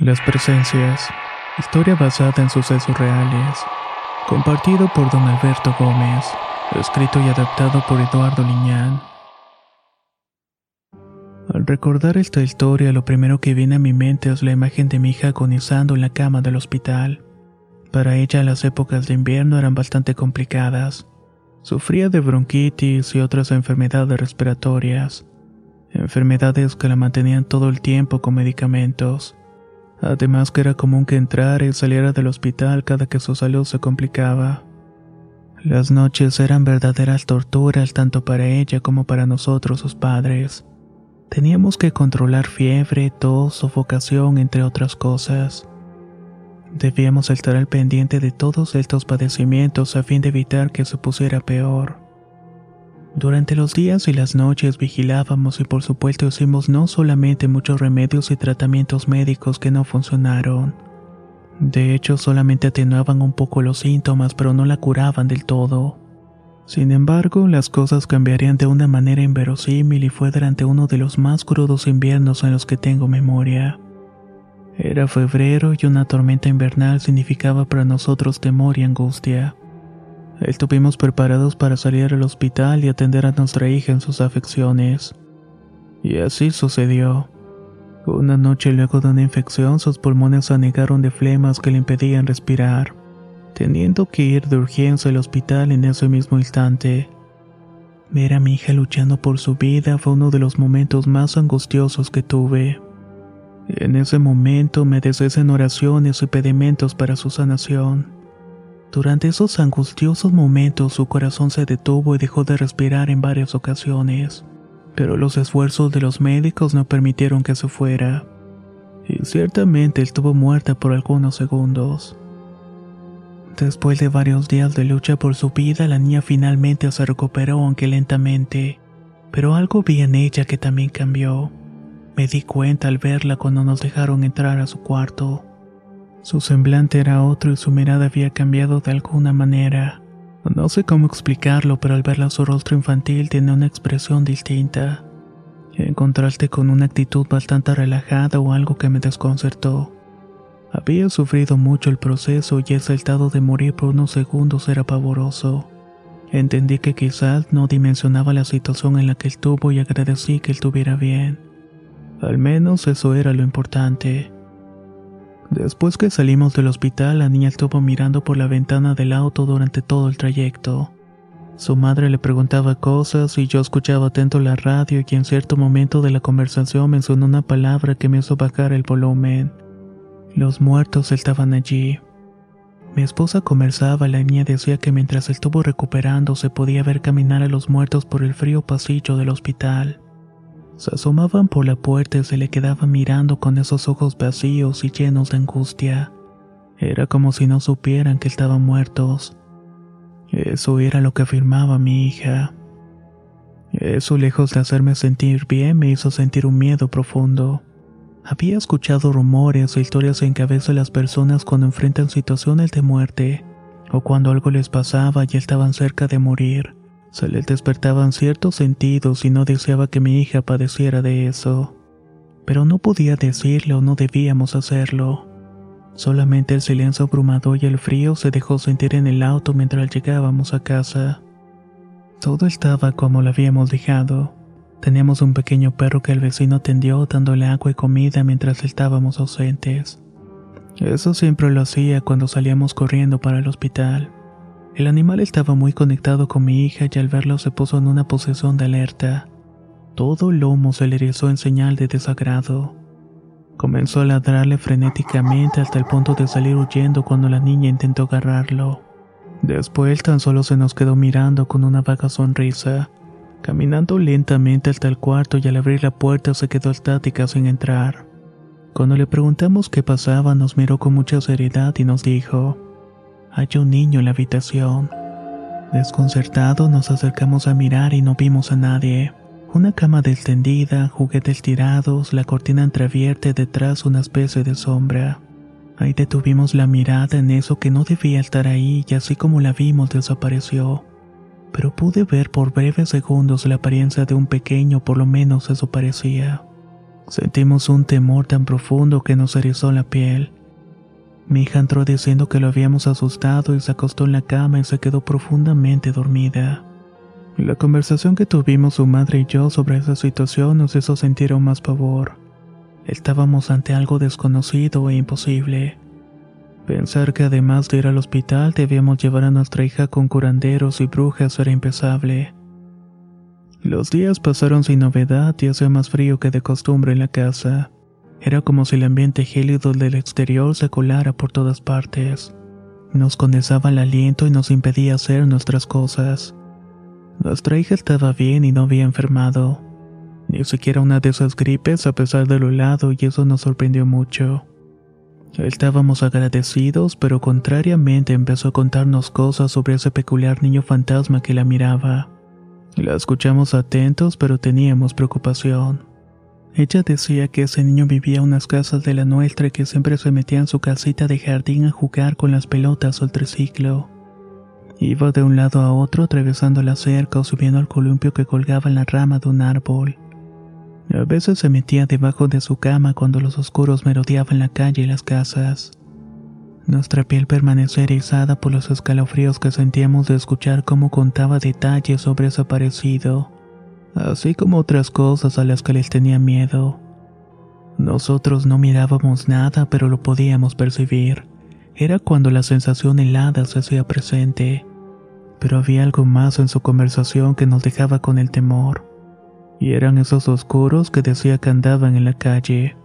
Las presencias. Historia basada en sucesos reales. Compartido por don Alberto Gómez. Escrito y adaptado por Eduardo Liñán. Al recordar esta historia, lo primero que viene a mi mente es la imagen de mi hija agonizando en la cama del hospital. Para ella las épocas de invierno eran bastante complicadas. Sufría de bronquitis y otras enfermedades respiratorias. Enfermedades que la mantenían todo el tiempo con medicamentos. Además que era común que entrara y saliera del hospital cada que su salud se complicaba. Las noches eran verdaderas torturas tanto para ella como para nosotros sus padres. Teníamos que controlar fiebre, tos, sofocación, entre otras cosas. Debíamos estar al pendiente de todos estos padecimientos a fin de evitar que se pusiera peor. Durante los días y las noches vigilábamos y por supuesto hicimos no solamente muchos remedios y tratamientos médicos que no funcionaron. De hecho, solamente atenuaban un poco los síntomas, pero no la curaban del todo. Sin embargo, las cosas cambiarían de una manera inverosímil y fue durante uno de los más crudos inviernos en los que tengo memoria. Era febrero y una tormenta invernal significaba para nosotros temor y angustia. Estuvimos preparados para salir al hospital y atender a nuestra hija en sus afecciones. Y así sucedió. Una noche luego de una infección sus pulmones se anegaron de flemas que le impedían respirar, teniendo que ir de urgencia al hospital en ese mismo instante. Ver a mi hija luchando por su vida fue uno de los momentos más angustiosos que tuve. En ese momento me deshice en oraciones y pedimentos para su sanación. Durante esos angustiosos momentos su corazón se detuvo y dejó de respirar en varias ocasiones, pero los esfuerzos de los médicos no permitieron que se fuera, y ciertamente estuvo muerta por algunos segundos. Después de varios días de lucha por su vida, la niña finalmente se recuperó aunque lentamente, pero algo vi en ella que también cambió. Me di cuenta al verla cuando nos dejaron entrar a su cuarto. Su semblante era otro y su mirada había cambiado de alguna manera. No sé cómo explicarlo, pero al verla su rostro infantil tenía una expresión distinta. En contraste con una actitud bastante relajada o algo que me desconcertó. Había sufrido mucho el proceso y ese estado de morir por unos segundos era pavoroso. Entendí que quizás no dimensionaba la situación en la que estuvo y agradecí que estuviera bien. Al menos eso era lo importante. Después que salimos del hospital, la niña estuvo mirando por la ventana del auto durante todo el trayecto. Su madre le preguntaba cosas y yo escuchaba atento la radio y en cierto momento de la conversación mencionó una palabra que me hizo bajar el volumen. Los muertos estaban allí. Mi esposa conversaba, la niña decía que mientras estuvo recuperando se podía ver caminar a los muertos por el frío pasillo del hospital. Se asomaban por la puerta y se le quedaba mirando con esos ojos vacíos y llenos de angustia. Era como si no supieran que estaban muertos. Eso era lo que afirmaba mi hija. Eso, lejos de hacerme sentir bien, me hizo sentir un miedo profundo. Había escuchado rumores e historias en cabeza de las personas cuando enfrentan situaciones de muerte, o cuando algo les pasaba y estaban cerca de morir. Se les despertaban ciertos sentidos y no deseaba que mi hija padeciera de eso. Pero no podía decirle o no debíamos hacerlo. Solamente el silencio abrumador y el frío se dejó sentir en el auto mientras llegábamos a casa. Todo estaba como lo habíamos dejado. Teníamos un pequeño perro que el vecino atendió dándole agua y comida mientras estábamos ausentes. Eso siempre lo hacía cuando salíamos corriendo para el hospital. El animal estaba muy conectado con mi hija y al verlo se puso en una posición de alerta. Todo el lomo se le erizó en señal de desagrado. Comenzó a ladrarle frenéticamente hasta el punto de salir huyendo cuando la niña intentó agarrarlo. Después tan solo se nos quedó mirando con una vaga sonrisa, caminando lentamente hasta el cuarto y al abrir la puerta se quedó estática sin entrar. Cuando le preguntamos qué pasaba nos miró con mucha seriedad y nos dijo, hay un niño en la habitación. Desconcertados nos acercamos a mirar y no vimos a nadie. Una cama destendida, juguetes tirados, la cortina entreabierta detrás una especie de sombra. Ahí detuvimos la mirada en eso que no debía estar ahí y así como la vimos desapareció. Pero pude ver por breves segundos la apariencia de un pequeño, por lo menos eso parecía. Sentimos un temor tan profundo que nos erizó la piel. Mi hija entró diciendo que lo habíamos asustado y se acostó en la cama y se quedó profundamente dormida. La conversación que tuvimos su madre y yo sobre esa situación nos hizo sentir aún más pavor. Estábamos ante algo desconocido e imposible. Pensar que además de ir al hospital debíamos llevar a nuestra hija con curanderos y brujas era impensable. Los días pasaron sin novedad y hacía más frío que de costumbre en la casa. Era como si el ambiente gélido del exterior se colara por todas partes. Nos condensaba el aliento y nos impedía hacer nuestras cosas. Nuestra hija estaba bien y no había enfermado. Ni siquiera una de esas gripes a pesar de lo helado y eso nos sorprendió mucho. Estábamos agradecidos, pero contrariamente empezó a contarnos cosas sobre ese peculiar niño fantasma que la miraba. La escuchamos atentos, pero teníamos preocupación. Ella decía que ese niño vivía en unas casas de la nuestra y que siempre se metía en su casita de jardín a jugar con las pelotas o el triciclo. Iba de un lado a otro atravesando la cerca o subiendo al columpio que colgaba en la rama de un árbol. A veces se metía debajo de su cama cuando los oscuros merodeaban la calle y las casas. Nuestra piel permaneció erizada por los escalofríos que sentíamos de escuchar cómo contaba detalles sobre ese aparecido, así como otras cosas a las que les tenía miedo. Nosotros no mirábamos nada, pero lo podíamos percibir. Era cuando la sensación helada se hacía presente pero había algo más en su conversación que nos dejaba con el temor. Y eran esos oscuros que decía que andaban en la calle.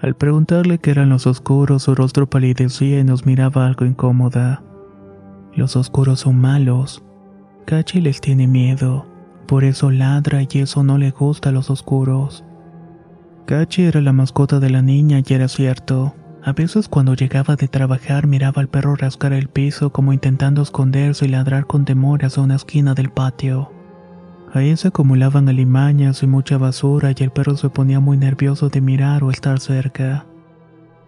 Al preguntarle qué eran los oscuros, su rostro palidecía y nos miraba algo incómoda. Los oscuros son malos. Cachi les tiene miedo, por eso ladra y eso no le gusta a los oscuros. Cachi era la mascota de la niña y era cierto. A veces cuando llegaba de trabajar miraba al perro rascar el piso como intentando esconderse y ladrar con temor hacia una esquina del patio. Ahí se acumulaban alimañas y mucha basura y el perro se ponía muy nervioso de mirar o estar cerca.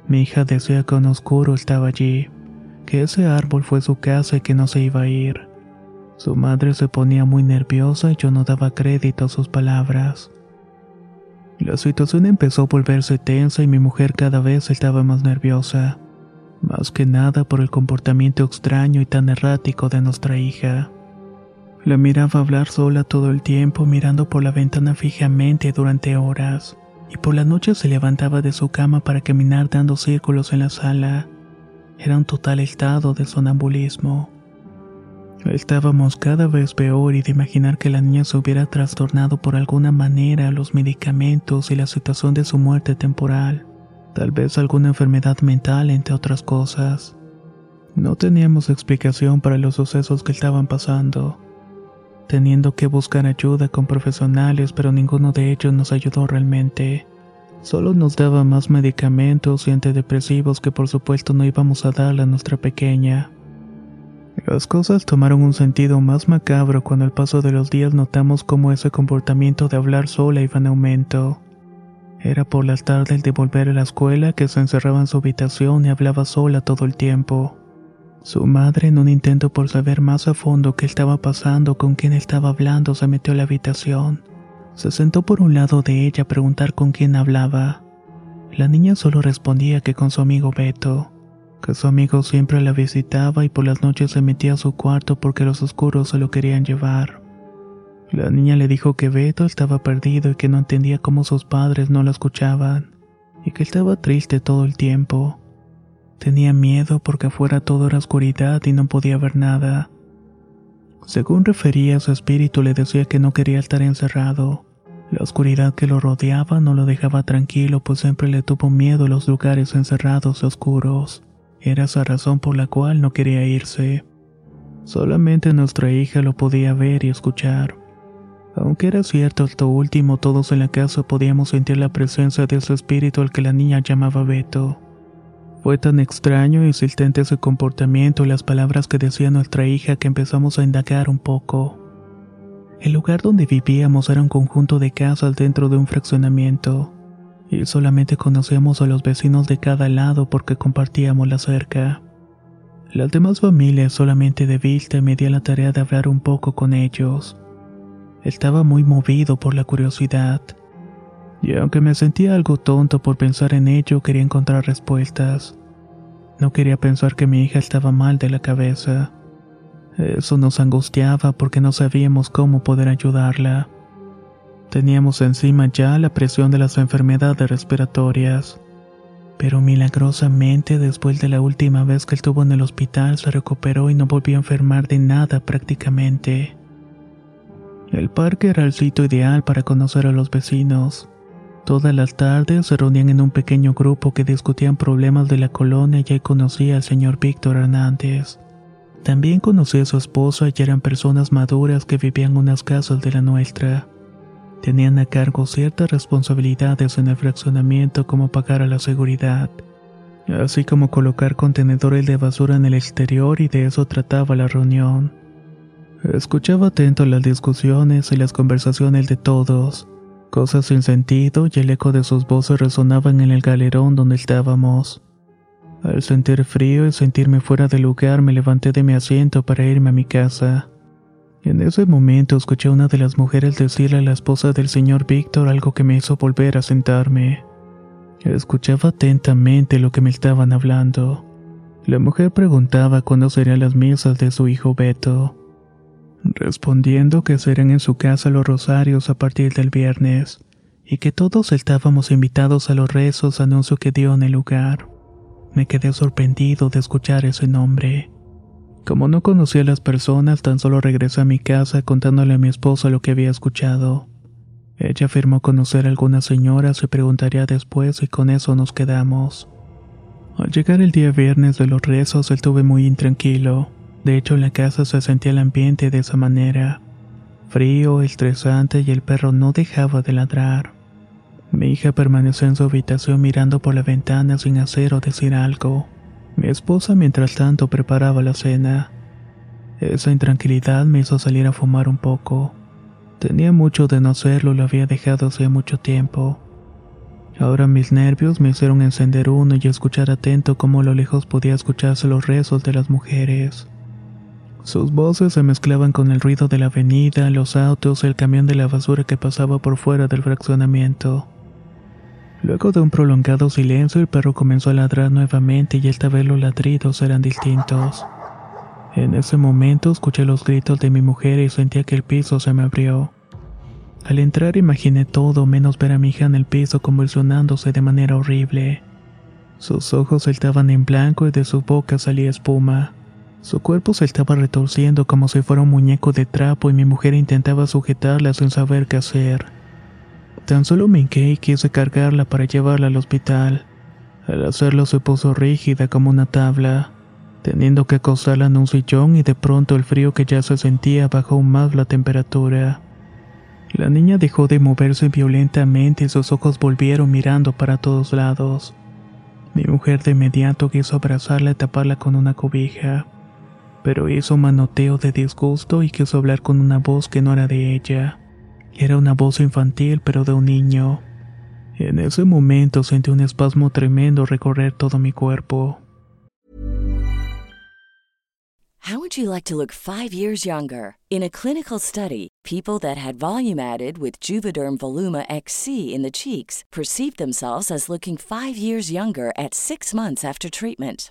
Mi hija decía que un oscuro estaba allí, que ese árbol fue su casa y que no se iba a ir. Su madre se ponía muy nerviosa y yo no daba crédito a sus palabras. La situación empezó a volverse tensa y mi mujer cada vez estaba más nerviosa, más que nada por el comportamiento extraño y tan errático de nuestra hija. La miraba hablar sola todo el tiempo mirando por la ventana fijamente durante horas, y por la noche se levantaba de su cama para caminar dando círculos en la sala. Era un total estado de sonambulismo. Estábamos cada vez peor y de imaginar que la niña se hubiera trastornado por alguna manera los medicamentos y la situación de su muerte temporal, tal vez alguna enfermedad mental entre otras cosas. No teníamos explicación para los sucesos que estaban pasando, teniendo que buscar ayuda con profesionales, pero ninguno de ellos nos ayudó realmente. Solo nos daba más medicamentos y antidepresivos que por supuesto no íbamos a darle a nuestra pequeña. Las cosas tomaron un sentido más macabro cuando al paso de los días notamos cómo ese comportamiento de hablar sola iba en aumento. Era por las tardes de volver a la escuela que se encerraba en su habitación y hablaba sola todo el tiempo. Su madre, en un intento por saber más a fondo qué estaba pasando, con quién estaba hablando, se metió a la habitación. Se sentó por un lado de ella a preguntar con quién hablaba. La niña solo respondía que con su amigo Beto que su amigo siempre la visitaba y por las noches se metía a su cuarto porque los oscuros se lo querían llevar. La niña le dijo que Beto estaba perdido y que no entendía cómo sus padres no lo escuchaban, y que estaba triste todo el tiempo. Tenía miedo porque afuera todo era oscuridad y no podía ver nada. Según refería, su espíritu le decía que no quería estar encerrado. La oscuridad que lo rodeaba no lo dejaba tranquilo, pues siempre le tuvo miedo a los lugares encerrados y oscuros. Era esa razón por la cual no quería irse. Solamente nuestra hija lo podía ver y escuchar. Aunque era cierto esto último, todos en la casa podíamos sentir la presencia de ese espíritu al que la niña llamaba Beto. Fue tan extraño y insistente su comportamiento y las palabras que decía nuestra hija que empezamos a indagar un poco. El lugar donde vivíamos era un conjunto de casas dentro de un fraccionamiento, y solamente conocíamos a los vecinos de cada lado porque compartíamos la cerca. Las demás familias solamente de vista me di la tarea de hablar un poco con ellos. Estaba muy movido por la curiosidad. Y aunque me sentía algo tonto por pensar en ello, quería encontrar respuestas. No quería pensar que mi hija estaba mal de la cabeza. Eso nos angustiaba porque no sabíamos cómo poder ayudarla. Teníamos encima ya la presión de las enfermedades respiratorias. Pero milagrosamente, después de la última vez que estuvo en el hospital, se recuperó y no volvió a enfermar de nada prácticamente. El parque era el sitio ideal para conocer a los vecinos. Todas las tardes se reunían en un pequeño grupo que discutían problemas de la colonia y ahí conocía al señor Víctor Hernández. También conocí a su esposa y eran personas maduras que vivían en unas casas de la nuestra. Tenían a cargo ciertas responsabilidades en el fraccionamiento como pagar a la seguridad, así como colocar contenedores de basura en el exterior y de eso trataba la reunión. Escuchaba atento las discusiones y las conversaciones de todos cosas sin sentido y el eco de sus voces resonaban en el galerón donde estábamos. Al sentir frío y sentirme fuera de lugar me levanté de mi asiento para irme a mi casa. En ese momento escuché a una de las mujeres decirle a la esposa del señor Víctor algo que me hizo volver a sentarme. Escuchaba atentamente lo que me estaban hablando. La mujer preguntaba cuándo serían las misas de su hijo Beto respondiendo que serán en su casa los rosarios a partir del viernes, y que todos estábamos invitados a los rezos, anuncio que dio en el lugar. Me quedé sorprendido de escuchar ese nombre. Como no conocía a las personas, tan solo regresé a mi casa contándole a mi esposa lo que había escuchado. Ella afirmó conocer a algunas señoras y preguntaría después y con eso nos quedamos. Al llegar el día viernes de los rezos estuve muy intranquilo. De hecho, en la casa se sentía el ambiente de esa manera. Frío, estresante y el perro no dejaba de ladrar. Mi hija permaneció en su habitación mirando por la ventana sin hacer o decir algo. Mi esposa mientras tanto preparaba la cena. Esa intranquilidad me hizo salir a fumar un poco. Tenía mucho de no hacerlo, lo había dejado hace mucho tiempo. Ahora mis nervios me hicieron encender uno y escuchar atento cómo a lo lejos podía escucharse los rezos de las mujeres. Sus voces se mezclaban con el ruido de la avenida, los autos, el camión de la basura que pasaba por fuera del fraccionamiento. Luego de un prolongado silencio, el perro comenzó a ladrar nuevamente y esta vez los ladridos eran distintos. En ese momento escuché los gritos de mi mujer y sentía que el piso se me abrió. Al entrar imaginé todo menos ver a mi hija en el piso convulsionándose de manera horrible. Sus ojos estaban en blanco y de su boca salía espuma. Su cuerpo se estaba retorciendo como si fuera un muñeco de trapo y mi mujer intentaba sujetarla sin saber qué hacer. Tan solo me hinqué y quise cargarla para llevarla al hospital. Al hacerlo se puso rígida como una tabla, teniendo que acostarla en un sillón y de pronto el frío que ya se sentía bajó más la temperatura. La niña dejó de moverse violentamente y sus ojos volvieron mirando para todos lados. Mi mujer de inmediato quiso abrazarla y taparla con una cobija pero hizo manoteo de disgusto y quiso hablar con una voz que no era de ella. Era una voz infantil, pero de un niño. En ese momento sentí un espasmo tremendo recorrer todo mi cuerpo. How would you like to look five years younger? In a clinical study, people that had volume added with Juvederm Voluma XC in the cheeks perceived themselves as looking five years younger at six months after treatment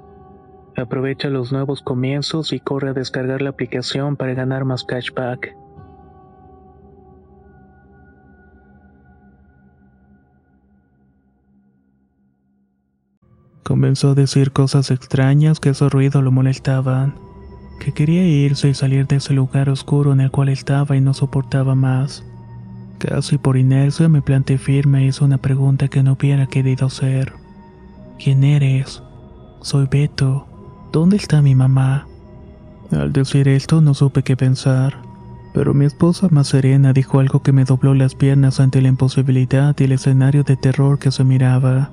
Aprovecha los nuevos comienzos y corre a descargar la aplicación para ganar más cashback. Comenzó a decir cosas extrañas que su ruido lo molestaban, que quería irse y salir de ese lugar oscuro en el cual estaba y no soportaba más. Casi por inercia me planté firme e hice una pregunta que no hubiera querido hacer. ¿Quién eres? Soy Beto. ¿Dónde está mi mamá? Al decir esto no supe qué pensar, pero mi esposa más serena dijo algo que me dobló las piernas ante la imposibilidad y el escenario de terror que se miraba,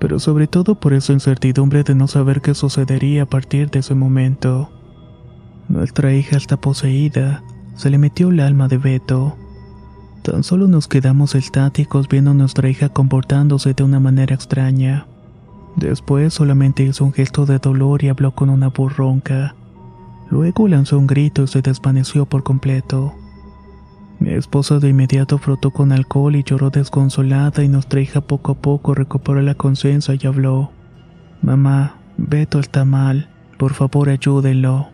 pero sobre todo por esa incertidumbre de no saber qué sucedería a partir de ese momento. Nuestra hija está poseída, se le metió el alma de Beto. Tan solo nos quedamos estáticos viendo a nuestra hija comportándose de una manera extraña. Después solamente hizo un gesto de dolor y habló con una voz ronca. Luego lanzó un grito y se desvaneció por completo. Mi esposa de inmediato frotó con alcohol y lloró desconsolada y nuestra hija poco a poco recuperó la conciencia y habló. Mamá, Beto está mal, por favor ayúdenlo.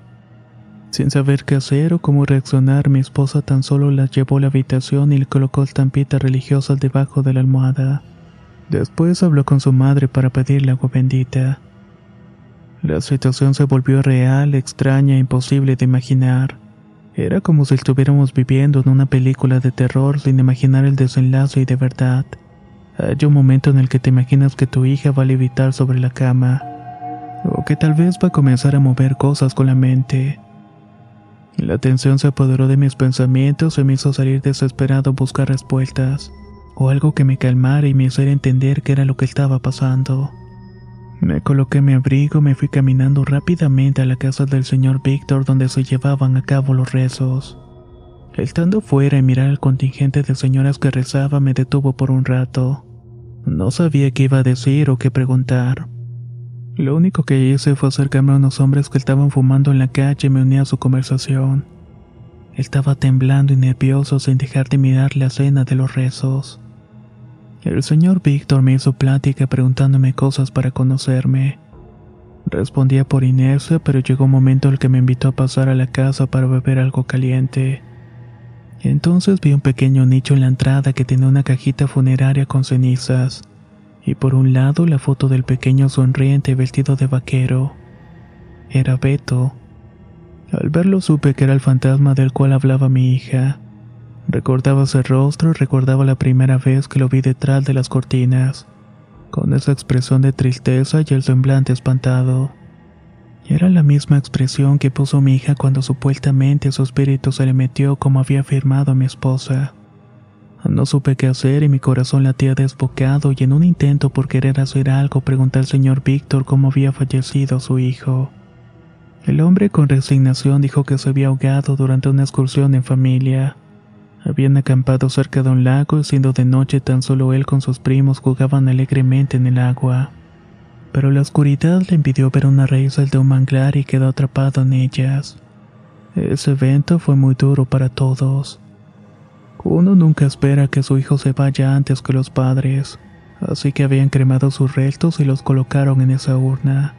Sin saber qué hacer o cómo reaccionar, mi esposa tan solo la llevó a la habitación y le colocó estampitas religiosas debajo de la almohada. Después habló con su madre para pedirle agua bendita. La situación se volvió real, extraña e imposible de imaginar. Era como si estuviéramos viviendo en una película de terror sin imaginar el desenlace y de verdad. Hay un momento en el que te imaginas que tu hija va a levitar sobre la cama, o que tal vez va a comenzar a mover cosas con la mente. La tensión se apoderó de mis pensamientos y me hizo salir desesperado a buscar respuestas o algo que me calmara y me hiciera entender qué era lo que estaba pasando. Me coloqué mi abrigo y me fui caminando rápidamente a la casa del señor Víctor donde se llevaban a cabo los rezos. Estando fuera y mirar al contingente de señoras que rezaba me detuvo por un rato. No sabía qué iba a decir o qué preguntar. Lo único que hice fue acercarme a unos hombres que estaban fumando en la calle y me uní a su conversación. Estaba temblando y nervioso sin dejar de mirar la escena de los rezos. El señor Víctor me hizo plática preguntándome cosas para conocerme. Respondía por inercia, pero llegó un momento en el que me invitó a pasar a la casa para beber algo caliente. Entonces vi un pequeño nicho en la entrada que tenía una cajita funeraria con cenizas, y por un lado la foto del pequeño sonriente vestido de vaquero. Era Beto. Al verlo supe que era el fantasma del cual hablaba mi hija. Recordaba ese rostro y recordaba la primera vez que lo vi detrás de las cortinas con esa expresión de tristeza y el semblante espantado. Era la misma expresión que puso mi hija cuando supuestamente su espíritu se le metió como había afirmado a mi esposa. No supe qué hacer y mi corazón latía desbocado y en un intento por querer hacer algo pregunté al señor Víctor cómo había fallecido su hijo. El hombre con resignación dijo que se había ahogado durante una excursión en familia. Habían acampado cerca de un lago y siendo de noche tan solo él con sus primos jugaban alegremente en el agua. Pero la oscuridad le impidió ver una raíz de un manglar y quedó atrapado en ellas. Ese evento fue muy duro para todos. Uno nunca espera que su hijo se vaya antes que los padres, así que habían cremado sus restos y los colocaron en esa urna.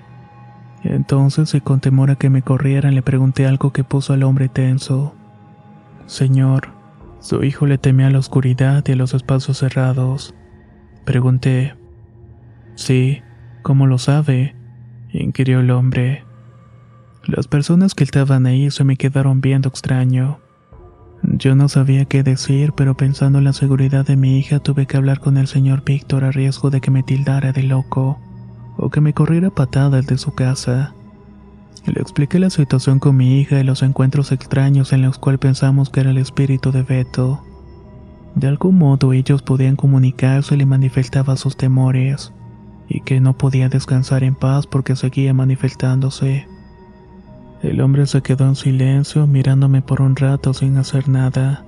Entonces, y con temor a que me corrieran, le pregunté algo que puso al hombre tenso. Señor, su hijo le temía a la oscuridad y a los espacios cerrados. Pregunté. Sí, ¿cómo lo sabe? inquirió el hombre. Las personas que estaban ahí se me quedaron viendo extraño. Yo no sabía qué decir, pero pensando en la seguridad de mi hija tuve que hablar con el señor Víctor a riesgo de que me tildara de loco, o que me corriera patadas de su casa. Le expliqué la situación con mi hija y los encuentros extraños en los cuales pensamos que era el espíritu de Beto. De algún modo ellos podían comunicarse y le manifestaba sus temores, y que no podía descansar en paz porque seguía manifestándose. El hombre se quedó en silencio mirándome por un rato sin hacer nada.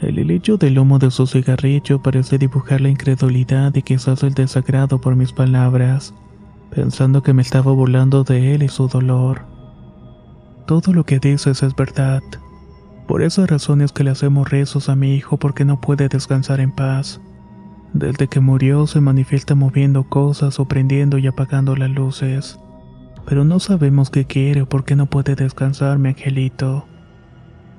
El hilillo del humo de su cigarrillo parecía dibujar la incredulidad y quizás el desagrado por mis palabras pensando que me estaba burlando de él y su dolor. Todo lo que dices es verdad. Por esas razones que le hacemos rezos a mi hijo porque no puede descansar en paz. Desde que murió se manifiesta moviendo cosas o prendiendo y apagando las luces. Pero no sabemos qué quiere o por qué no puede descansar, mi angelito.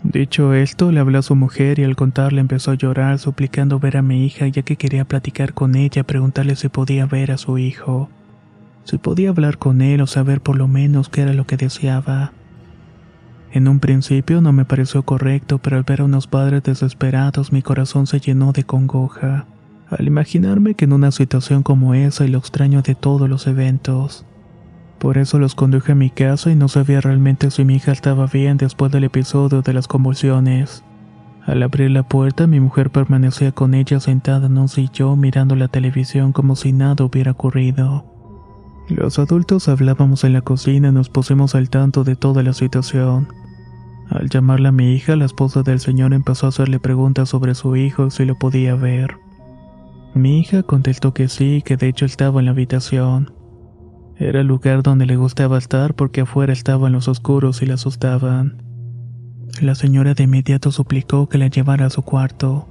Dicho esto, le habló a su mujer y al contarle empezó a llorar suplicando ver a mi hija ya que quería platicar con ella, preguntarle si podía ver a su hijo si podía hablar con él o saber por lo menos qué era lo que deseaba. En un principio no me pareció correcto, pero al ver a unos padres desesperados mi corazón se llenó de congoja, al imaginarme que en una situación como esa y lo extraño de todos los eventos. Por eso los conduje a mi casa y no sabía realmente si mi hija estaba bien después del episodio de las convulsiones. Al abrir la puerta mi mujer permanecía con ella sentada en un sillón mirando la televisión como si nada hubiera ocurrido. Los adultos hablábamos en la cocina y nos pusimos al tanto de toda la situación. Al llamarla a mi hija, la esposa del señor empezó a hacerle preguntas sobre su hijo y si lo podía ver. Mi hija contestó que sí, que de hecho estaba en la habitación. Era el lugar donde le gustaba estar porque afuera estaban los oscuros y la asustaban. La señora de inmediato suplicó que la llevara a su cuarto.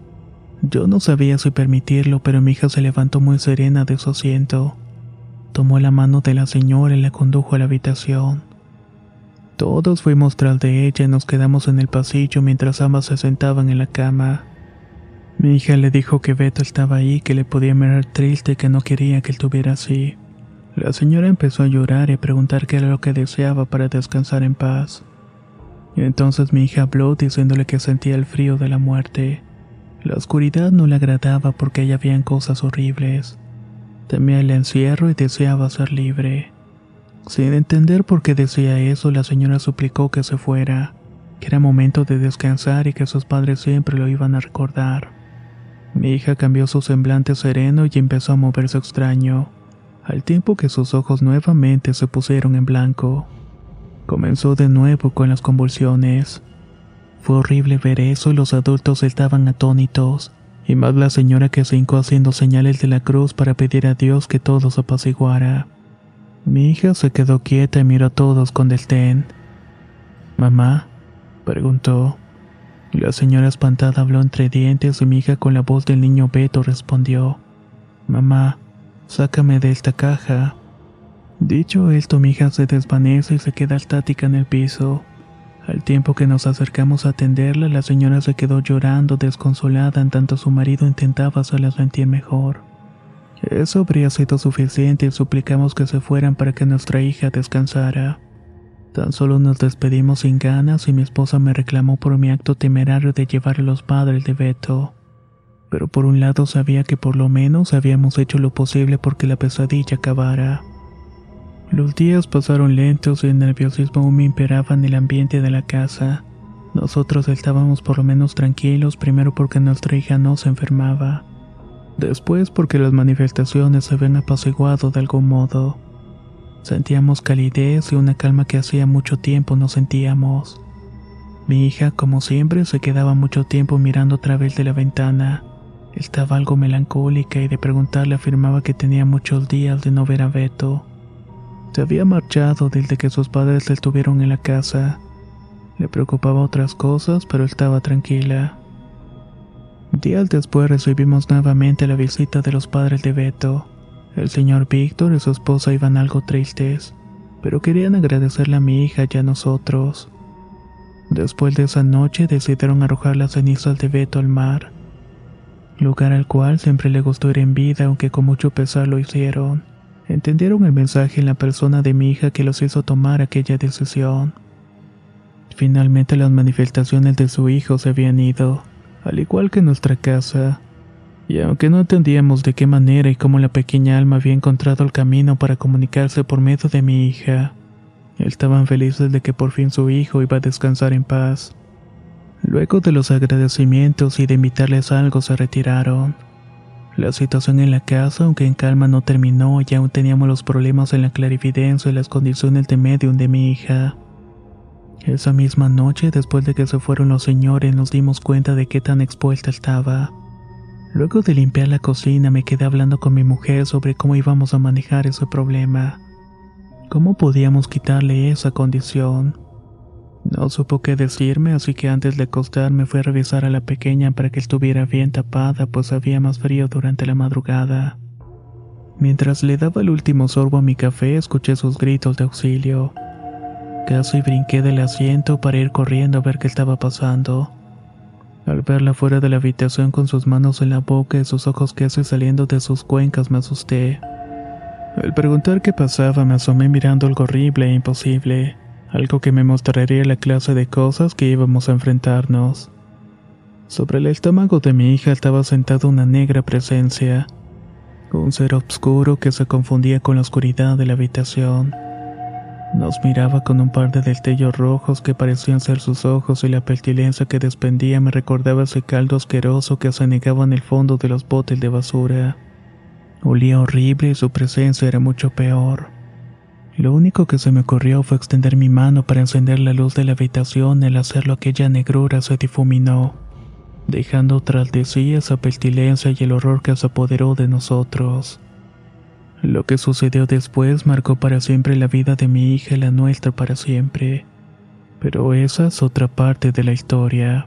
Yo no sabía si permitirlo, pero mi hija se levantó muy serena de su asiento. Tomó la mano de la señora y la condujo a la habitación. Todos fuimos tras de ella y nos quedamos en el pasillo mientras ambas se sentaban en la cama. Mi hija le dijo que Beto estaba ahí, que le podía mirar triste y que no quería que él estuviera así. La señora empezó a llorar y a preguntar qué era lo que deseaba para descansar en paz. Y entonces mi hija habló diciéndole que sentía el frío de la muerte. La oscuridad no le agradaba porque allá habían cosas horribles. Temía el encierro y deseaba ser libre. Sin entender por qué decía eso, la señora suplicó que se fuera, que era momento de descansar y que sus padres siempre lo iban a recordar. Mi hija cambió su semblante sereno y empezó a moverse extraño, al tiempo que sus ojos nuevamente se pusieron en blanco. Comenzó de nuevo con las convulsiones. Fue horrible ver eso y los adultos estaban atónitos y más la señora que se hincó haciendo señales de la cruz para pedir a Dios que todo se apaciguara. Mi hija se quedó quieta y miró a todos con deltén. Mamá, preguntó. La señora espantada habló entre dientes y mi hija con la voz del niño Beto respondió. Mamá, sácame de esta caja. Dicho esto, mi hija se desvanece y se queda estática en el piso. Al tiempo que nos acercamos a atenderla, la señora se quedó llorando desconsolada en tanto su marido intentaba hacerla sentir mejor. Eso habría sido suficiente y suplicamos que se fueran para que nuestra hija descansara. Tan solo nos despedimos sin ganas y mi esposa me reclamó por mi acto temerario de llevar a los padres de Beto. Pero por un lado sabía que por lo menos habíamos hecho lo posible porque la pesadilla acabara. Los días pasaron lentos y el nerviosismo aún imperaba en el ambiente de la casa. Nosotros estábamos por lo menos tranquilos, primero porque nuestra hija no se enfermaba, después porque las manifestaciones se habían apaciguado de algún modo. Sentíamos calidez y una calma que hacía mucho tiempo no sentíamos. Mi hija, como siempre, se quedaba mucho tiempo mirando a través de la ventana. Estaba algo melancólica y de preguntarle afirmaba que tenía muchos días de no ver a Beto. Se había marchado desde que sus padres estuvieron en la casa. Le preocupaba otras cosas, pero estaba tranquila. Días después recibimos nuevamente la visita de los padres de Beto. El señor Víctor y su esposa iban algo tristes, pero querían agradecerle a mi hija y a nosotros. Después de esa noche decidieron arrojar las cenizas de Beto al mar, lugar al cual siempre le gustó ir en vida, aunque con mucho pesar lo hicieron. Entendieron el mensaje en la persona de mi hija que los hizo tomar aquella decisión. Finalmente las manifestaciones de su hijo se habían ido, al igual que nuestra casa. Y aunque no entendíamos de qué manera y cómo la pequeña alma había encontrado el camino para comunicarse por medio de mi hija, estaban felices de que por fin su hijo iba a descansar en paz. Luego de los agradecimientos y de invitarles algo se retiraron. La situación en la casa, aunque en calma, no terminó y aún teníamos los problemas en la clarividencia y las condiciones de medium de mi hija. Esa misma noche, después de que se fueron los señores, nos dimos cuenta de qué tan expuesta estaba. Luego de limpiar la cocina, me quedé hablando con mi mujer sobre cómo íbamos a manejar ese problema. ¿Cómo podíamos quitarle esa condición? No supo qué decirme, así que antes de acostarme fui a revisar a la pequeña para que estuviera bien tapada, pues había más frío durante la madrugada. Mientras le daba el último sorbo a mi café, escuché sus gritos de auxilio. Casi brinqué del asiento para ir corriendo a ver qué estaba pasando. Al verla fuera de la habitación con sus manos en la boca y sus ojos casi saliendo de sus cuencas me asusté. Al preguntar qué pasaba me asomé mirando algo horrible e imposible algo que me mostraría la clase de cosas que íbamos a enfrentarnos. Sobre el estómago de mi hija estaba sentada una negra presencia, un ser oscuro que se confundía con la oscuridad de la habitación. Nos miraba con un par de destellos rojos que parecían ser sus ojos y la pestilencia que despendía me recordaba ese caldo asqueroso que se anegaba en el fondo de los botes de basura. Olía horrible y su presencia era mucho peor. Lo único que se me ocurrió fue extender mi mano para encender la luz de la habitación al hacerlo aquella negrura se difuminó, dejando tras de sí esa pestilencia y el horror que se apoderó de nosotros. Lo que sucedió después marcó para siempre la vida de mi hija y la nuestra para siempre. Pero esa es otra parte de la historia.